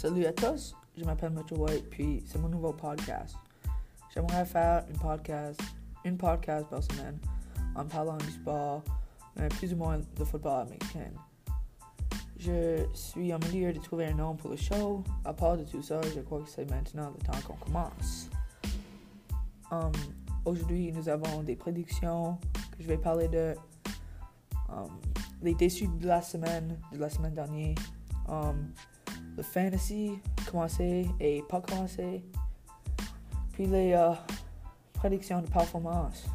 Salut à tous, je m'appelle Mitchell White, puis c'est mon nouveau podcast. J'aimerais faire une podcast, une podcast par semaine en parlant du sport, mais plus ou moins de football américain. Je suis en milieu de trouver un nom pour le show. À part de tout ça, je crois que c'est maintenant le temps qu'on commence. Um, Aujourd'hui, nous avons des prédictions que je vais parler de. Um, les déçus de la semaine, de la semaine dernière. Um, le fantasy, commencé et pas commencé. Puis les uh, prédictions de performance.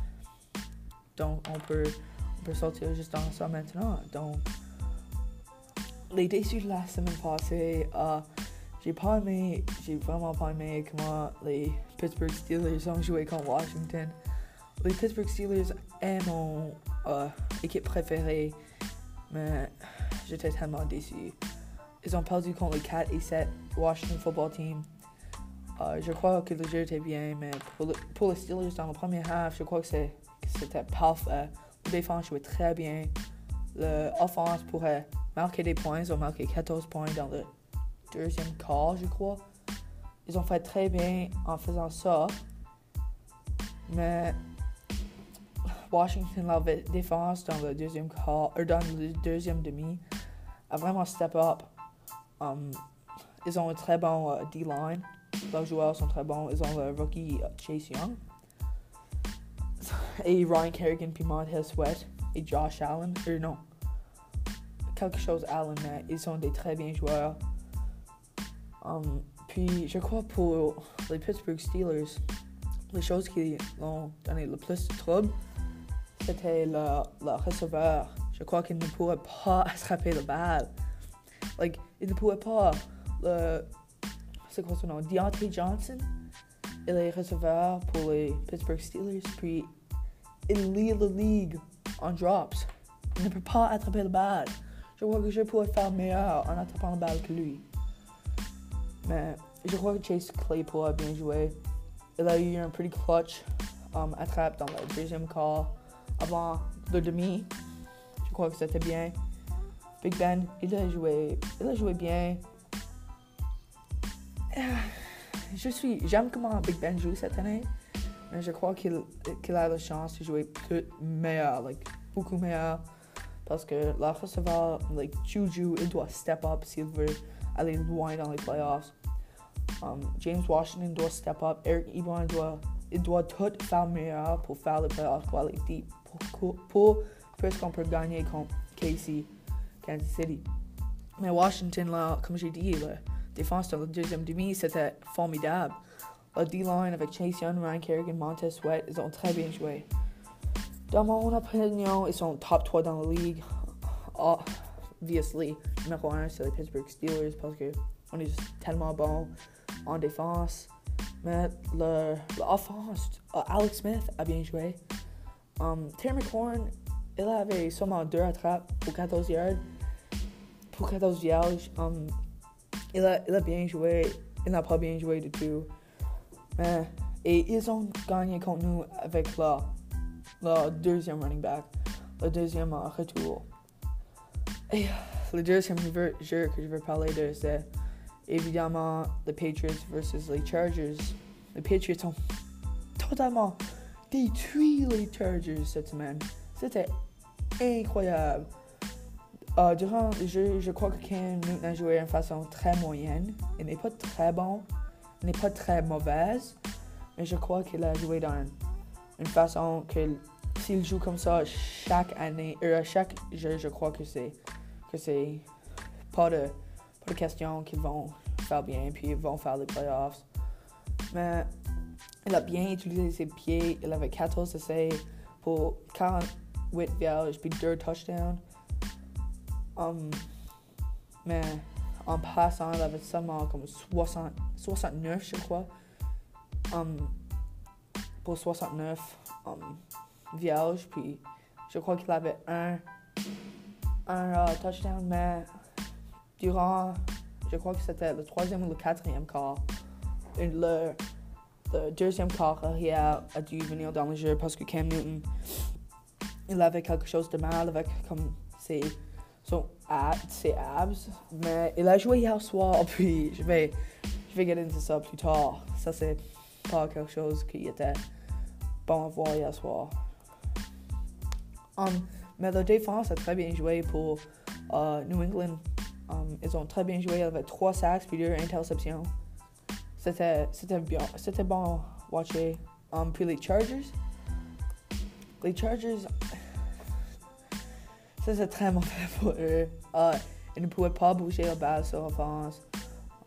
Donc, on peut, on peut sortir juste dans ça maintenant. Donc, les déçus de la semaine passée, uh, j'ai pas aimé, j'ai vraiment pas aimé comment les Pittsburgh Steelers ont joué contre Washington. Les Pittsburgh Steelers est mon uh, équipe préférée, mais j'étais tellement déçu. Ils ont perdu contre les 4 et 7 Washington Football Team. Je crois que le jeu était bien, mais pour, le, pour les Steelers dans le premier half, je crois que c'était parfait. La défense jouait très bien. L'offense pourrait marquer des points. Ils ont marqué 14 points dans le deuxième quart, je crois. Ils ont fait très bien en faisant ça. Mais Washington, la défense dans le deuxième quart, ou dans le deuxième demi, a vraiment step up. Um, ils ont un très bon uh, D-line. Leurs joueurs sont très bons. Ils ont le rookie uh, Chase Young. Et Ryan Kerrigan, puis Montez Sweat. Et Josh Allen. Euh, non. Quelque chose Allen, mais ils sont des très bons joueurs. Um, puis je crois pour les Pittsburgh Steelers, les choses qui ont donné le plus de trouble, c'était le, le receveur. Je crois qu'il ne pourrait pas attraper le balle. Like, il ne pouvait pas. Le, c'est quoi son nom? Deontay Johnson. Il est receveur pour les Pittsburgh Steelers. Puis, il lit la ligue en drops. Il ne peut pas attraper le balle. Je crois que je pourrais faire meilleur en attrapant le balle que lui. Mais je crois que Chase Claypool a bien joué. Il a eu un pretty clutch um, attrape dans le deuxième quart avant le demi. Je crois que c'était bien. Big Ben, il a joué, il a joué bien. Je suis, j'aime comment Big Ben joue cette année, mais je crois qu'il qu'il a la chance de jouer plus meilleur, like, beaucoup meilleur, parce que la receveur, like Juju, il doit step up s'il veut aller loin dans les playoffs. Um, James Washington doit step up, Eric Ebron doit, il doit tout faire meilleur pour faire les playoffs, pour aller deep, pour, pour, pour qu'on peut gagner contre Casey. Kansas City. Mais Washington, là, comme j'ai dit, la défense dans le deuxième demi, c'était formidable. La D-line avec Chase Young, Ryan Kerrigan, Montez Sweat, ils ont très bien joué. Dans mon opinion, ils sont top 3 dans la ligue. Oh, obviously, numéro 1, c'est les Pittsburgh Steelers parce qu'on est tellement bon en défense. Mais l'offense, uh, Alex Smith a bien joué. Um, Terry McLaurin, il avait seulement deux attrapes pour 14 yards pour 14 vierges, um, il, a, il a bien joué, il n'a pas bien joué du tout. Mais, et ils ont gagné contre nous avec le, le deuxième running back, le deuxième uh, retour. Et le deuxième jeu que je veux parler de, c'est évidemment les Patriots versus les Chargers. Les Patriots ont totalement détruit les Chargers cette semaine. C'était incroyable. Uh, durant le jeu, je crois que Cam Newton a joué d'une façon très moyenne. Il n'est pas très bon, il n'est pas très mauvaise, mais je crois qu'il a joué dans une façon que s'il joue comme ça chaque année, euh, chaque jeu, je crois que c'est que c'est pas de, pas de question qu'ils vont faire bien, puis ils vont faire les playoffs. Mais il a bien utilisé ses pieds, il avait 14 essais pour 48 vierges, puis 2 touchdowns. Um, mais en passant, il avait seulement comme 60, 69, je crois. Um, pour 69 um, vierges. Puis je crois qu'il avait un, un uh, touchdown, mais durant, je crois que c'était le troisième ou le quatrième quart, le, le deuxième quart arrière a dû venir dans le jeu parce que Cam Newton, il avait quelque chose de mal avec comme ses son ab, ses abs. Mais il a joué hier soir, puis je vais, je vais get into ça plus tard. Ça, c'est pas quelque chose qui était bon à voir hier soir. Um, mais la défense a très bien joué pour uh, New England. Um, ils ont très bien joué avec trois sacks puis interceptions. C'était, c'était bien, c'était bon à watcher. Um, puis les Chargers, les Chargers, ça c'est très mauvais pour eux. Uh, ils ne pouvaient pas bouger la balle sur offense.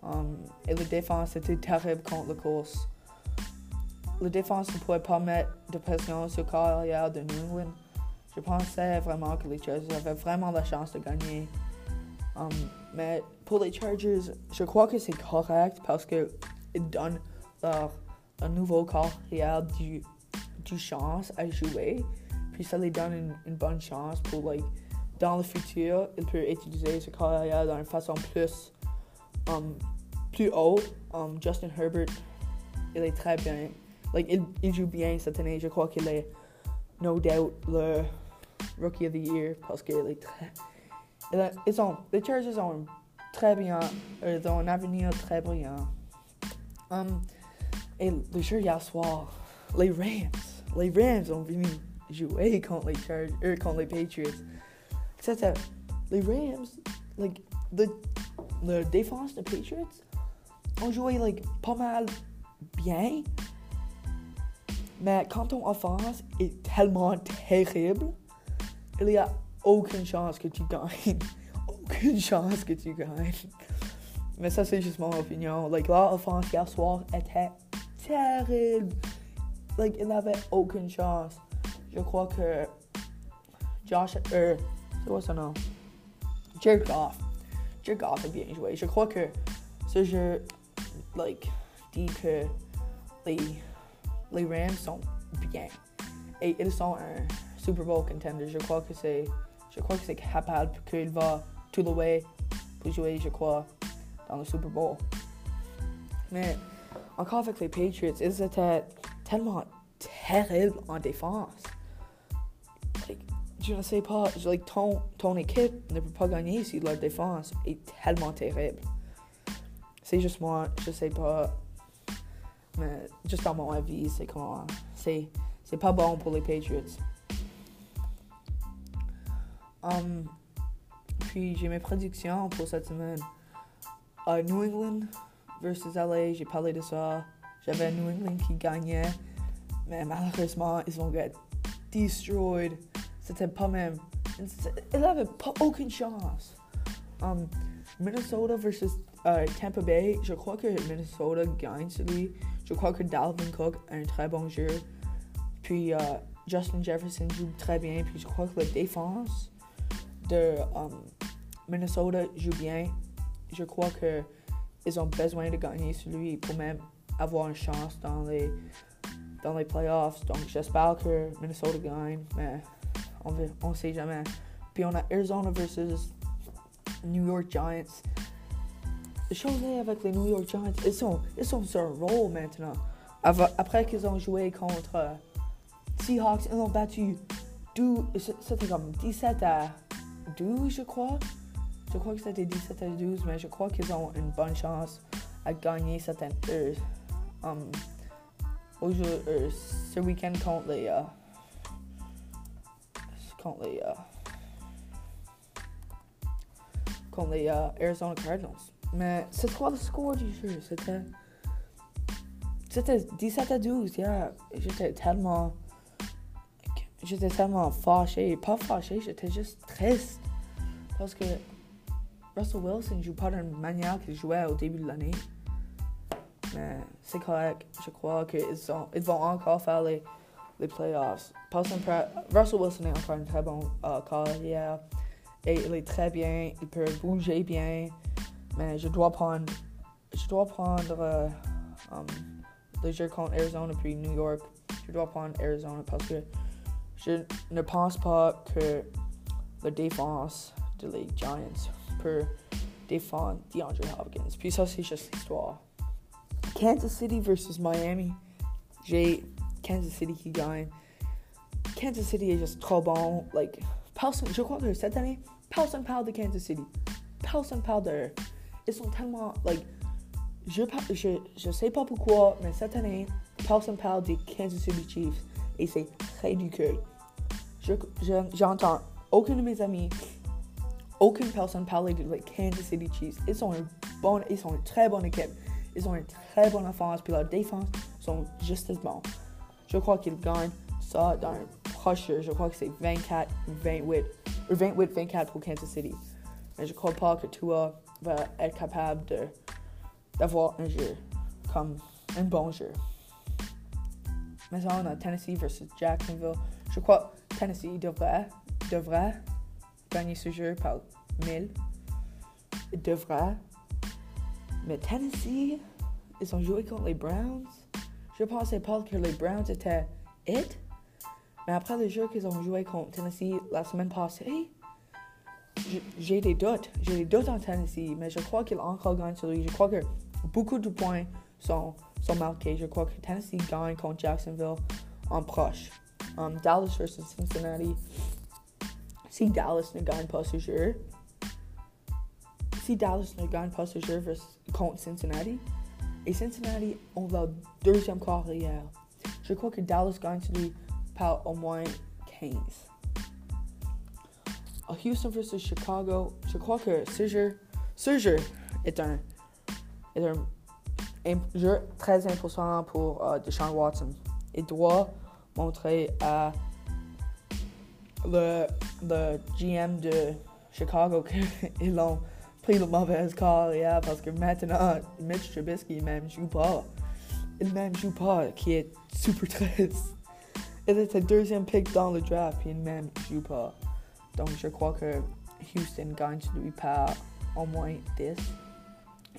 Um, et la défense était terrible contre la course. La défense ne pouvait pas mettre de pression sur carrière de New England. Je pensais vraiment que les Chargers avaient vraiment la chance de gagner. Um, mais pour les Chargers, je crois que c'est correct parce qu'ils donnent leur, un nouveau carrière du, du chance à jouer. Puis ça les donne une, une, bonne chance pour, like, dans le futur, ils peuvent utiliser ce carrière d'une façon plus, um, plus haute. Um, Justin Herbert, il est très bien. Like, il, il joue bien cette année. Je crois qu'il est, no doubt, le Rookie of the Year parce qu'il est très. Ils ont, les Chargers ont très bien, ils ont un avenir très brillant. Um, et le jeu hier soir, les Rams, les Rams ont venu jouer contre les Chargers, euh, contre les Patriots. C'était les Rams, like, the, le défense des Patriots ont joué like, pas mal bien. Mais quand ton offense est tellement terrible, il n'y a aucune chance que tu gagnes. aucune chance que tu gagnes. Mais ça, c'est juste mon opinion. Like, leur offense hier soir était terrible. Like, il n'avait aucune chance. Je crois que Josh, euh, c'est quoi son nom? Jared Goff. Jared Goff a bien joué. Je que ce jeu, like, dit que les, les Rams sont bien. Et ils sont un Super Bowl contender. Je crois que c'est, je crois que c'est capable qu'il va tout le way pour jouer, je crois, dans le Super Bowl. Mais encore avec les Patriots, ils étaient tellement terribles en défense. Je ne sais pas, like, ton, ton équipe ne peut pas gagner si leur défense est tellement terrible. C'est juste moi, je sais pas. Mais juste dans mon avis, c'est comment. C'est, c'est pas bon pour les Patriots. Um, puis j'ai mes prédictions pour cette semaine. Uh, New England versus LA, j'ai parlé de ça. J'avais New England qui gagnait, mais malheureusement, ils vont get destroyed. C'était pas même. Ils n'avaient pas aucune chance. Um, Minnesota versus uh, Tampa Bay, je crois que Minnesota gagne celui. Je crois que Dalvin Cook a un très bon jeu. Puis uh, Justin Jefferson joue très bien. Puis je crois que la défense de um, Minnesota joue bien. Je crois que ils ont besoin de gagner celui pour même avoir une chance dans les dans les playoffs. Donc j'espère que Minnesota gagne, mais on sait jamais. Puis on a Arizona versus New York Giants. Est avec les New York Giants, ils sont, ils sont sur un roll maintenant. Après qu'ils ont joué contre Seahawks, ils ont battu. C'était comme 17 à 12, je crois. Je crois que c'était 17 à 12, mais je crois qu'ils ont une bonne chance à gagner cette euh, um, euh, ce week-end contre les, uh, contre les, les Arizona Cardinals. Mais c'est quoi le score du jeu? C'était. C'était 17 à 12, yeah. J'étais tellement. J'étais tellement fâché. Pas fâché, j'étais juste triste. Parce que Russell Wilson joue pas d'une manière qu'il jouait au début de l'année. Mais c'est correct. Je crois qu'ils ils vont encore faire les, les playoffs. Russell Wilson est encore un très bon uh, carrière. Et il est très bien. Il peut bouger bien. Mais je dois prendre. Je dois prendre uh, um, le jeu contre Arizona puis New York. Je dois prendre Arizona parce que je ne pense pas que la défense de les Giants peut défendre DeAndre Hopkins. Puis ça, c'est juste l'histoire. Kansas City versus Miami. J'ai Kansas City qui gagne. Kansas City is just trop bon. Like, je crois que cette année, personne parle de Kansas City. Personne parle de Ils sont tellement, like, je, je, je sais pas pourquoi, mais cette année, personne parle des Kansas City Chiefs et c'est ridicule. J'entends je, aucun de mes amis, aucune personne parler de like, Kansas City Chiefs. Ils sont, une bonne, ils sont une très bonne équipe. Ils ont une très bonne offense, puis leur défense sont juste as bons. Je crois qu'ils gagnent ça dans un proche Je crois que c'est 24, 28, ou 28, 24 pour Kansas City. Mais je crois pas que toi va être capable de d'avoir un jeu comme un bon jeu. Maintenant, on a Tennessee versus Jacksonville. Je crois que Tennessee devrait, devrait gagner ce jeu par 1000. Il devrait. Mais Tennessee, ils ont joué contre les Browns. Je pensais pas que les Browns étaient it. Mais après le jeu qu'ils ont joué contre Tennessee la semaine passée, j'ai des doutes. J'ai des doutes en Tennessee, mais je crois qu'il encore gagne celui. Je crois que beaucoup de points sont, sont marqués. Je crois que Tennessee gagne contre Jacksonville en proche. Um, Dallas versus Cincinnati. Si Dallas ne gagne pas ce jeu, si Dallas ne gagne pas ce jeu contre Cincinnati, et Cincinnati ont leur deuxième carrière, je crois que Dallas gagne celui par au moins 15. Houston versus Chicago, jeu, ce jeu est un, est un jeu très important pour uh, Deshaun Watson. Il doit montrer à le, le GM de Chicago qu'ils ont pris le mauvais carrière parce que maintenant, Mitch Trubisky même joue pas. Il même joue pas, qui est super triste. Était deuxième pick dans le draft, et même joue. Donc je crois que Houston gagne lui par au moins 10.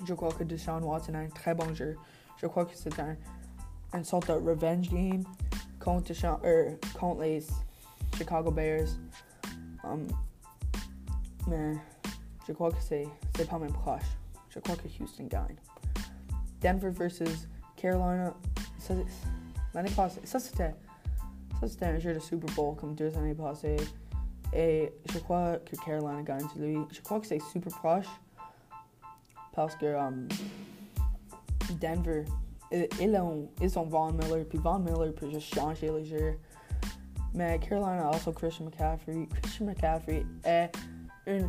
Je crois que Deshaun Watson a un très bon jeu. Je crois que c'est un, une sorte de revenge game contre, Deshaun, er, contre les Chicago Bears. Um, mais je crois que c'est, c'est pas même proche. Je crois que Houston gagne. Denver versus Carolina. l'année passée, ça c'était, ça c'était un jeu de Super Bowl comme deux années passées. Et je crois que Carolina gagne celui. Je crois que c'est super proche. Parce que um, Denver, ils ont, ils ont Von Miller. Puis Von Miller peut juste changer le jeu. Mais Carolina a aussi Christian McCaffrey. Christian McCaffrey est un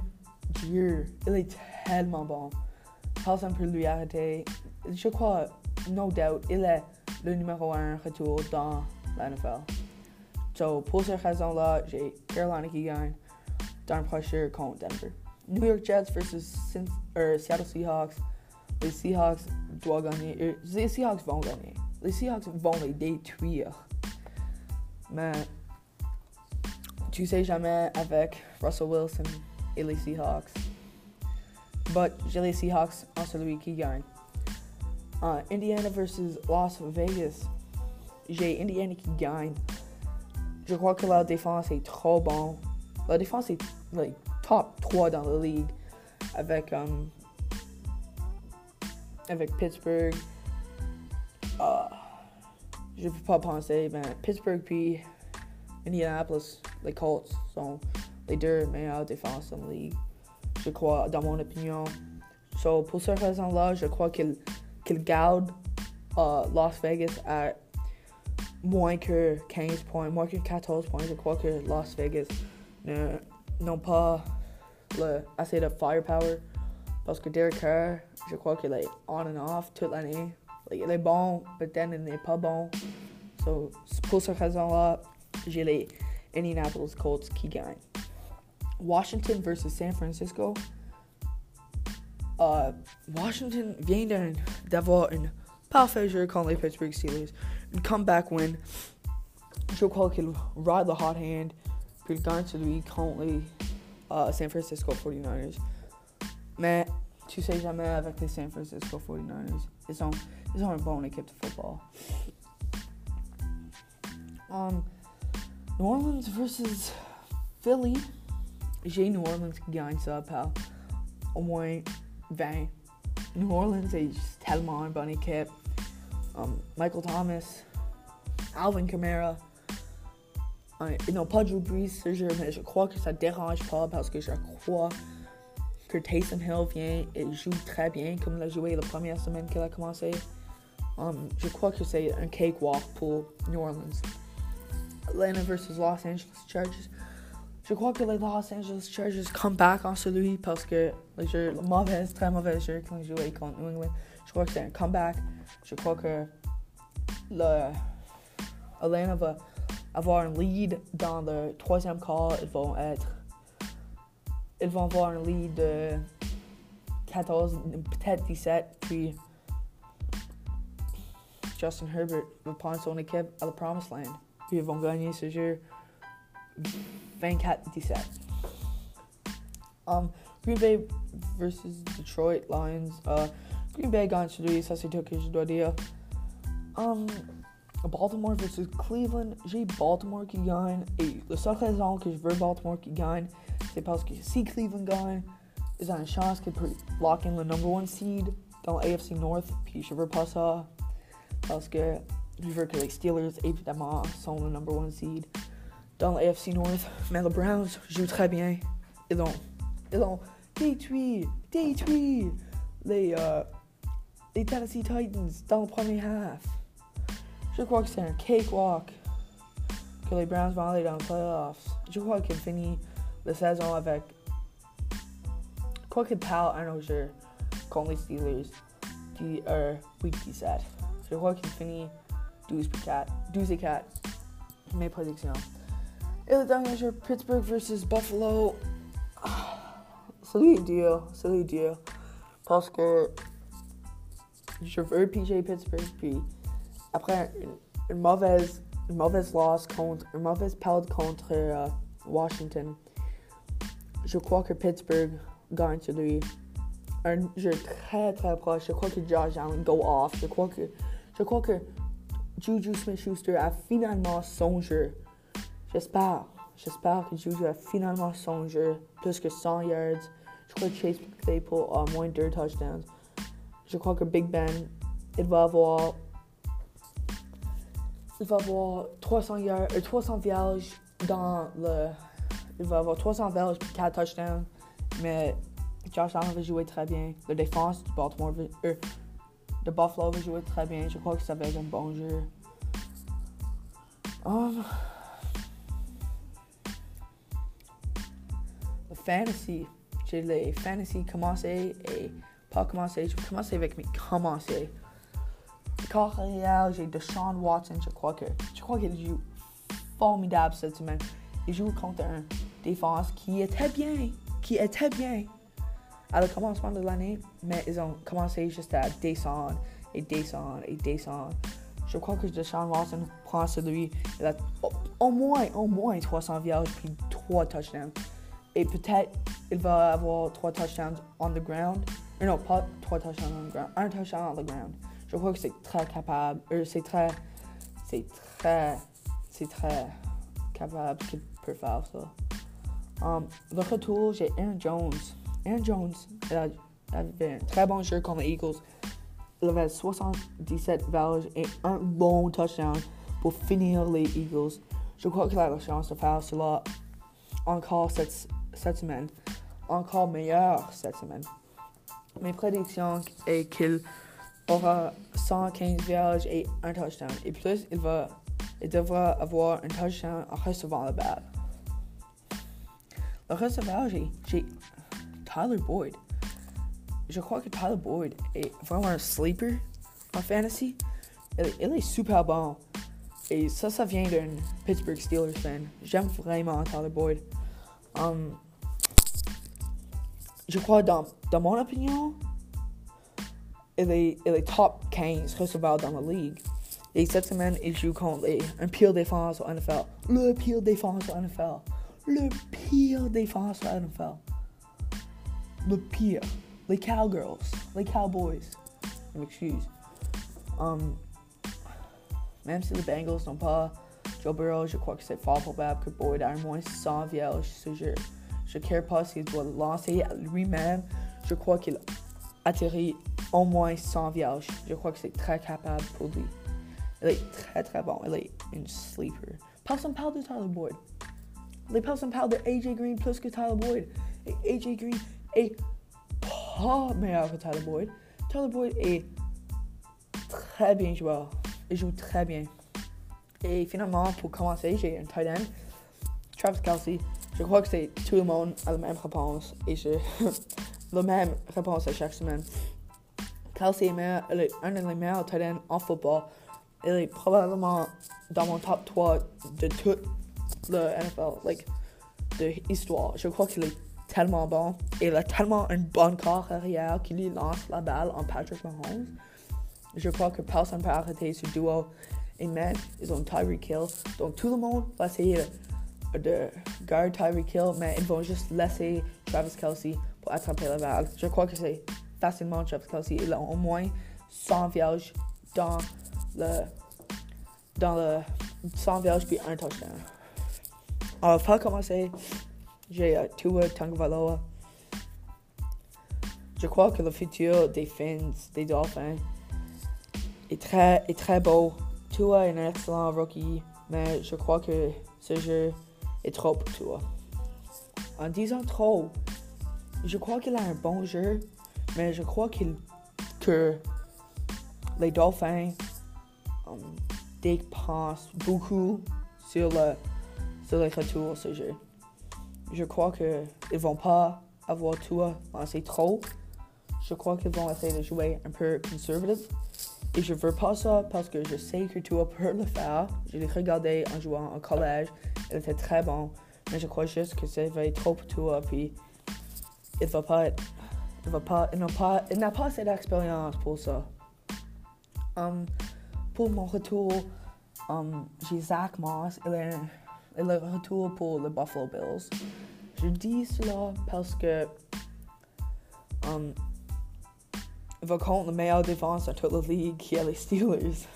dieu. Il est tellement bon. Personne peut lui arrêter. Je crois, no doubt, il est le numéro un retour dans la NFL. So, pour cette raison-là, j'ai Carolina qui gagne dans le contre Denver. New York Jets versus er, Seattle Seahawks. Les Seahawks doivent gagner. Er, les Seahawks vont gagner. Les Seahawks vont les détruire. Mais tu sais jamais avec Russell Wilson et les Seahawks. But j'ai les Seahawks en celui qui gagne. Uh, Indiana versus Las Vegas. J'ai Indiana qui gagne. Je crois que la défense est trop bon. La défense est like, top 3 dans la ligue avec, um, avec Pittsburgh. Uh, je peux pas penser, mais Pittsburgh puis Indianapolis, les Colts sont les deux meilleures défenses dans la ligue. Je crois, dans mon opinion. So, pour cette raison-là, je crois qu'ils qu gardent uh, Las Vegas à moins que 15 points, moins que 14 points. Je crois que Las Vegas n'ont pas le, assez de firepower. Parce que Derek Carr, je est on and off toute l'année. Like, il bon, mais then il n'est pas bon. So, pour cette raison-là, j'ai les Indianapolis Colts qui gagnent. Washington versus San Francisco. Uh, Washington vient d'avoir un parfait jeu contre les Pittsburgh Steelers. Comeback win. Crois qu'il ride the hot hand. Gagne celui contre les uh, San Francisco 49ers. Mais tu sais jamais avec les San Francisco 49ers. Ils ont, ils ont une bonne équipe de football. Um, New Orleans versus Philly. J'ai New Orleans qui gagne ça par au moins 20. New Orleans est tellement une bonne équipe. Um, Michael Thomas, Alvin Kamara, n'ont pas Drew Brees, ce jeu, mais je crois que ça dérange pas parce Taysom Hill vient et joue très bien comme il a joué la première semaine qu'il a commencé. Um, je crois que c'est un cakewalk pour New Orleans. Atlanta versus Los Angeles Chargers. Je crois que les Los Angeles Chargers come back en celui parce que le jeu, le mauvais, très mauvais jeu qu'ils ont joué contre New England. Crois que c'est un comeback. Que le Atlanta va avoir un lead dans le troisième quart. Ils vont être. Vont avoir un lead de 14, peut-être 17, puis Justin Herbert va prendre son équipe à la Promised Land. Puis ils vont gagner ce jeu 24-17. Um, Green Bay versus Detroit Lions. Uh, Green Bay ça c'est tout que je dois dire. Um, Baltimore versus Cleveland, j'ai Baltimore qui gagne. Et la seule raison que je Baltimore qui gagne, c'est parce que si Cleveland gagne, ils ont une chance qu'ils lock in le number one seed dans l'AFC North. Puis je veux pas ça parce que je veux que les Steelers, évidemment, le number one seed dans l'AFC North. Mais Browns jouent très bien. Ils ont, ils ont détruit, détruit les, uh, les Tennessee Titans dans le premier half. Je crois que c'est un cakewalk que Browns vont aller playoffs. Je crois qu'ils finissent la saison avec. Quoi qu'ils parlent un autre Steelers du euh, week 17. Je crois qu'ils finissent 12, 4, 12 et 4. Mes prédictions. Pittsburgh versus Buffalo. Est dur, celui est dur. Parce que je veux PJ Pittsburgh, puis après une, une, mauvaise, une mauvaise loss contre, une mauvaise perte contre uh, Washington, je crois que Pittsburgh gagne celui. Un jeu très très proche. Je crois que Josh Allen go off. Je crois que, je crois que Juju Smith-Schuster a finalement son jeu. J'espère. J'espère que Juju a finalement son jeu. Plus que 100 yards. Je crois que Chase Claypool a moins de 2 touchdowns. Je crois que Big Ben, il va avoir il va avoir 300 yards, euh, 300 vierges dans le. Il va avoir 300 vierges et 4 touchdowns. Mais Josh Allen va jouer très bien. La défense du Baltimore, euh, Buffalo va jouer très bien. Je crois que ça va être un bon jeu. Um, le fantasy. J'ai les fantasy commencé et pas commencé. Je vais commencer avec mes commencés corps réel, j'ai Deshaun Watson, je crois que je crois qu'il joue formidable cette semaine. Il joue contre un défense qui était bien, qui était bien à le commencement de l'année, mais ils ont commencé juste à descendre et descendre et descendre. Je crois que Deshaun Watson prend celui, il a au, moins, au moins 300 vierges puis 3 touchdowns. Et peut-être il va avoir 3 touchdowns on the ground. Non, pas 3 touchdowns on the ground, un touchdown on the ground. Je crois que c'est très capable. Euh, c'est très. C'est très. C'est très capable qu'il peut faire ça. Um, le retour, j'ai Aaron Jones. Aaron Jones, il avait un très bon jeu contre les Eagles. Il avait 77 verges et un bon touchdown pour finir les Eagles. Je crois qu'il a la chance de faire cela encore cette, cette semaine. Encore meilleur cette semaine. Mes prédictions est qu'il aura 115 vierges et un touchdown. Et plus, il, va, il devra avoir un touchdown en recevant la balle. Le receveur, j'ai Tyler Boyd. Je crois que Tyler Boyd est vraiment un sleeper en fantasy. Il, il est super bon. Et ça, ça vient d'un Pittsburgh Steelers fan. J'aime vraiment Tyler Boyd. Um, je crois, dans, dans mon opinion, il est, il est top 15 receveur dans la ligue. Et cette semaine, il joue contre les, un pire défense au NFL. Le pire défense au NFL. Le pire défense au NFL. Le pire. Les Cowgirls. Les Cowboys. Je m'excuse. Um, même si les Bengals n'ont pas Joe Burrow, je crois que c'est fort probable que Boyd a moins 100 vierges ce jeu. Je ne care pas s'il doit lancer lui-même. Je crois qu'il atterrit au moins 100 vierges. Je crois que c'est très capable pour lui. Il est très très bon. Il est une sleeper. passe un parle de Tyler Boyd. Les passe un parle de AJ Green plus que Tyler Boyd. Et AJ Green est pas meilleur que Tyler Boyd. Tyler Boyd est très bien joueur. Il joue très bien. Et finalement, pour commencer, j'ai un tight end, Travis Kelsey. Je crois que c'est tout le monde a la même réponse. Et je la même réponse à chaque semaine. Kelsey est, meilleur, est un des meilleurs tight en football. Il est probablement dans mon top 3 de toute le NFL, like, de histoire. Je crois qu'il est tellement bon. Il a tellement un bon corps arrière qui lui lance la balle en Patrick Mahomes. Je crois que personne peut arrêter ce duo. Et même, ils ont Tyreek Hill. Donc tout le monde va essayer de, de garder Tyreek Hill, mais ils vont juste laisser Travis Kelsey pour attraper la balle. Je crois que c'est facilement Travis Kelsey. Il a au moins 100 vierges dans le dans le 100 vierges puis un touchdown. On va commencer. J'ai uh, Tua Tagovailoa. Je crois que le futur des Fins, des Dolphins, est très, est très beau. Tua est un excellent rookie, mais je crois que ce jeu est trop pour Tua. En disant trop, je crois qu'il a un bon jeu, mais je crois qu'il que les Dolphins um, dépensent beaucoup sur le sur retours ce jeu. Je crois qu'ils ne vont pas avoir tout lancé trop. Je crois qu'ils vont essayer de jouer un peu conservative. Et je veux pas ça parce que je sais que tu peut le faire. Je l'ai regardé en jouant au collège. Il était très bon. Mais je crois juste que ça va être trop pour toi. Puis il va pas être, il va pas, il n'a pas, il n'a pas cette expérience pour ça. Um, pour mon retour, um, j'ai Zach Moss. Il est le retour pour les Buffalo Bills. Je dis cela parce que um, il va contre la meilleure défense de toute la ligue qui est les Steelers.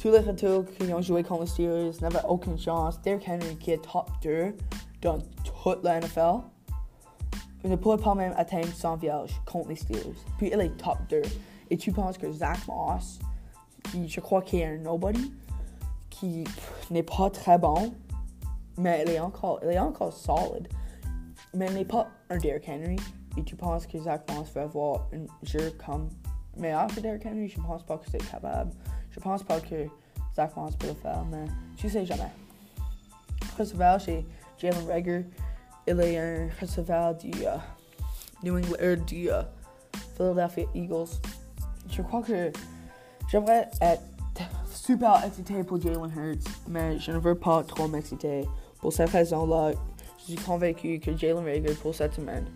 Tous les retours qui ont joué contre les Steelers n'avaient aucune chance. Derrick Henry qui est top 2 dans toute la NFL il ne pourrait pas même atteindre 100 vierges contre les Steelers. Puis il est top 2. Et tu penses que Zach Moss, qui je crois qu'il est un nobody, qui n'est pas très bon, mais il est encore, il est encore solide. Mais n'est pas un Derrick Henry. Tu penses que Zach Moss va avoir un jeu comme meilleur que Derrick Henry? Je pense pas que c'est capable. Je pense pas que Zach Moss peut le faire, mais tu sais jamais. Receveur chez Jalen Rager. Il est un receveur du uh, New England, euh, du uh, Philadelphia Eagles. Je crois que j'aimerais être super excité pour Jalen Hurts, mais je ne veux pas trop m'exciter. Pour cette raison-là, je suis convaincu que Jalen Rager pour cette semaine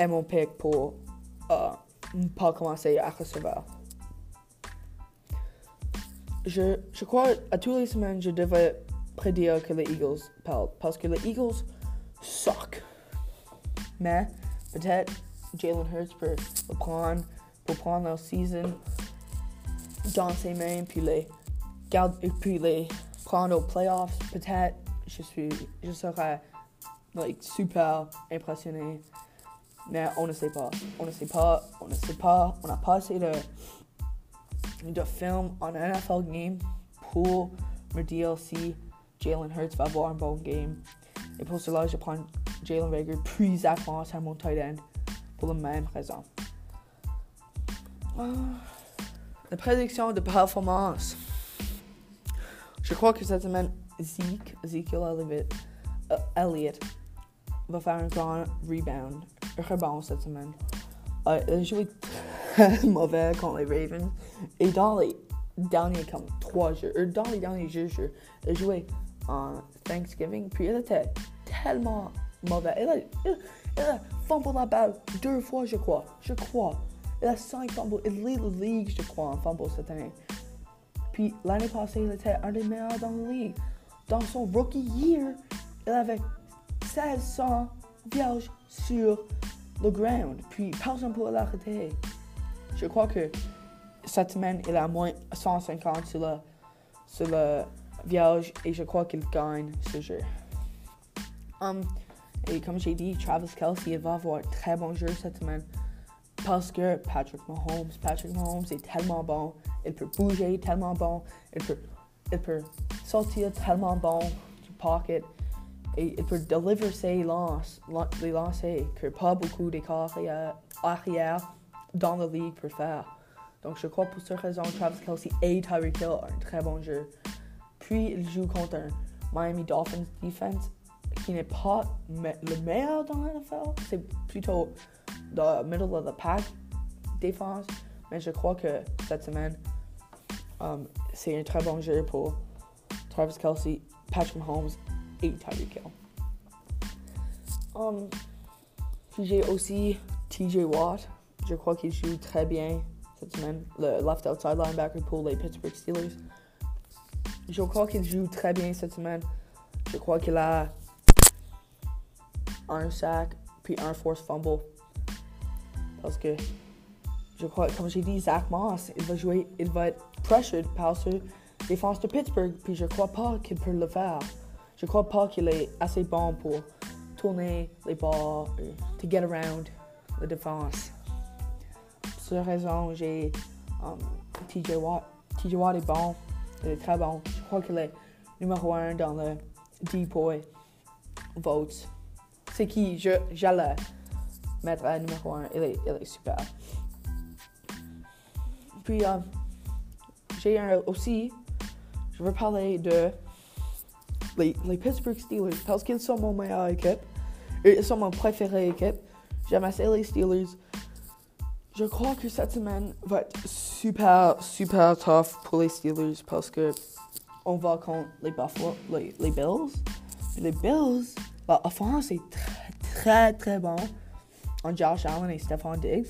est mon pick pour uh, pas commencer à recevoir. Je, je crois à toutes les semaines, je devrais prédire que les Eagles perdent parce que les Eagles suck. Mais peut-être Jalen Hurts peut le prendre, pour prendre leur season dans ses mains puis les, garder, puis les prendre aux playoffs. Peut-être je suis, je serais like, super impressionné. Mais on ne sait pas. On ne sait pas. On ne sait pas. On en NFL game me dire si Jalen Hurts va avoir game. Et pour cela, je prends Jalen Rager puis Zach Moss à mon tight end pour la même raison. La prédiction de performance. Je crois que cette semaine, Zeke, Ezekiel Elliott, va faire un grand rebound, un rebond cette semaine. Uh, il a joué très mauvais contre les Ravens. Et dans les derniers comme trois jeux, euh, dans les derniers jeux, il a joué en Thanksgiving. Puis il était tellement mauvais. Il a, il, fumble la balle deux fois, je crois. Je crois. Il a cinq fumbles. Il lead la ligue, je crois, en fumble cette année. Puis l'année passée, il était un des meilleurs dans la ligue. Dans son rookie year, il avait 1600 vierges sur le ground. Puis personne ne pouvait l'arrêter. Je crois que cette semaine, il a moins 150 sur le, sur le vierge et je crois qu'il gagne ce jeu. Um, et comme j'ai dit, Travis Kelsey va avoir un très bon jeu cette semaine parce que Patrick Mahomes, Patrick Mahomes est tellement bon, il peut bouger tellement bon, il peut, il peut sortir tellement bon du pocket et il peut deliver ses lances, les lancers que pas beaucoup d'écarts arrière dans la ligue pour faire. Donc je crois pour cette raison, Travis Kelsey et Tyreek Hill un très bon jeu. Puis il joue contre un Miami Dolphins defense qui n'est pas le meilleur dans la NFL. C'est plutôt the middle of the pack défense. Mais je crois que cette semaine, um, c'est un très bon jeu pour Travis Kelsey, Patrick Mahomes et Tyreek Hill. Um, j'ai aussi TJ Watt. Je crois qu'il joue très bien cette semaine. Le left outside linebacker pour les Pittsburgh Steelers. Je crois qu'il joue très bien cette semaine. Je crois qu'il a un sac puis un force fumble. Parce que je crois, comme j'ai dit, Zach Moss, il va jouer, il va être pressured par ce défense de Pittsburgh, puis je crois pas qu'il peut le faire. Je crois pas qu'il est assez bon pour tourner les balles, to get around la défense. Pour cette raison, j'ai um, TJ Watt. TJ Watt est bon, il est très bon. Je crois qu'il est numéro 1 dans le DPOY votes. C'est qui? J'allais mettre à numéro 1. Il est, super. Puis, euh, j'ai aussi, je veux parler de les, les Pittsburgh Steelers parce qu'ils sont mon meilleur équipe. Ils sont mon préféré équipe. J'aime assez les Steelers. Je crois que cette semaine va être super, super tough pour les Steelers parce que on va contre les Buffalo, les, Bills. Les Bills, l'offense est très, très, très bon en Josh Allen et Stephon Diggs.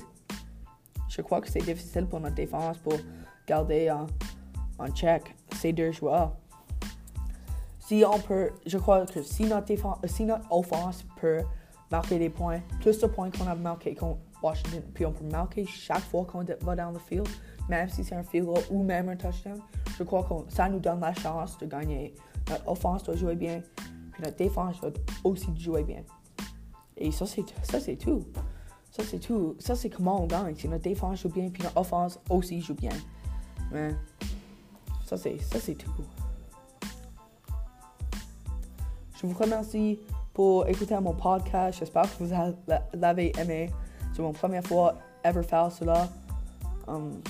Je crois que c'est difficile pour notre défense pour garder en, en check ces deux joueurs. Si on peut, je crois que si notre, défense, si notre offense peut marquer des points, plus de points qu'on a marqué contre Washington, puis on peut marquer chaque fois qu'on va dans le field, même si c'est un field goal ou même un touchdown, je crois que ça nous donne la chance de gagner. Notre offense doit jouer bien, puis notre défense doit aussi jouer bien. Et ça, c'est, ça, c'est tout. Ça, c'est tout. Ça, c'est comment on gagne. Si notre défense joue bien, puis notre offense aussi joue bien. Mais ça, c'est, ça, c'est tout. Je vous remercie pour écouter mon podcast. J'espère que vous l'avez aimé. C'est mon première fois ever faire cela. Um,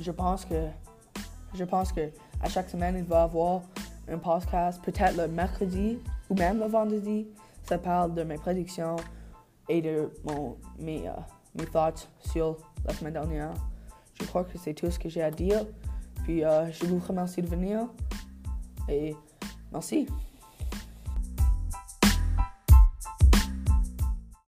je pense que je pense que à chaque semaine il va y avoir un podcast, peut-être le mercredi ou même le vendredi. Ça parle de mes prédictions, et de mon, mes, uh, mes thoughts sur la semaine dernière. Je crois que c'est tout ce que j'ai à dire. Puis uh, je vous remercie de venir et merci.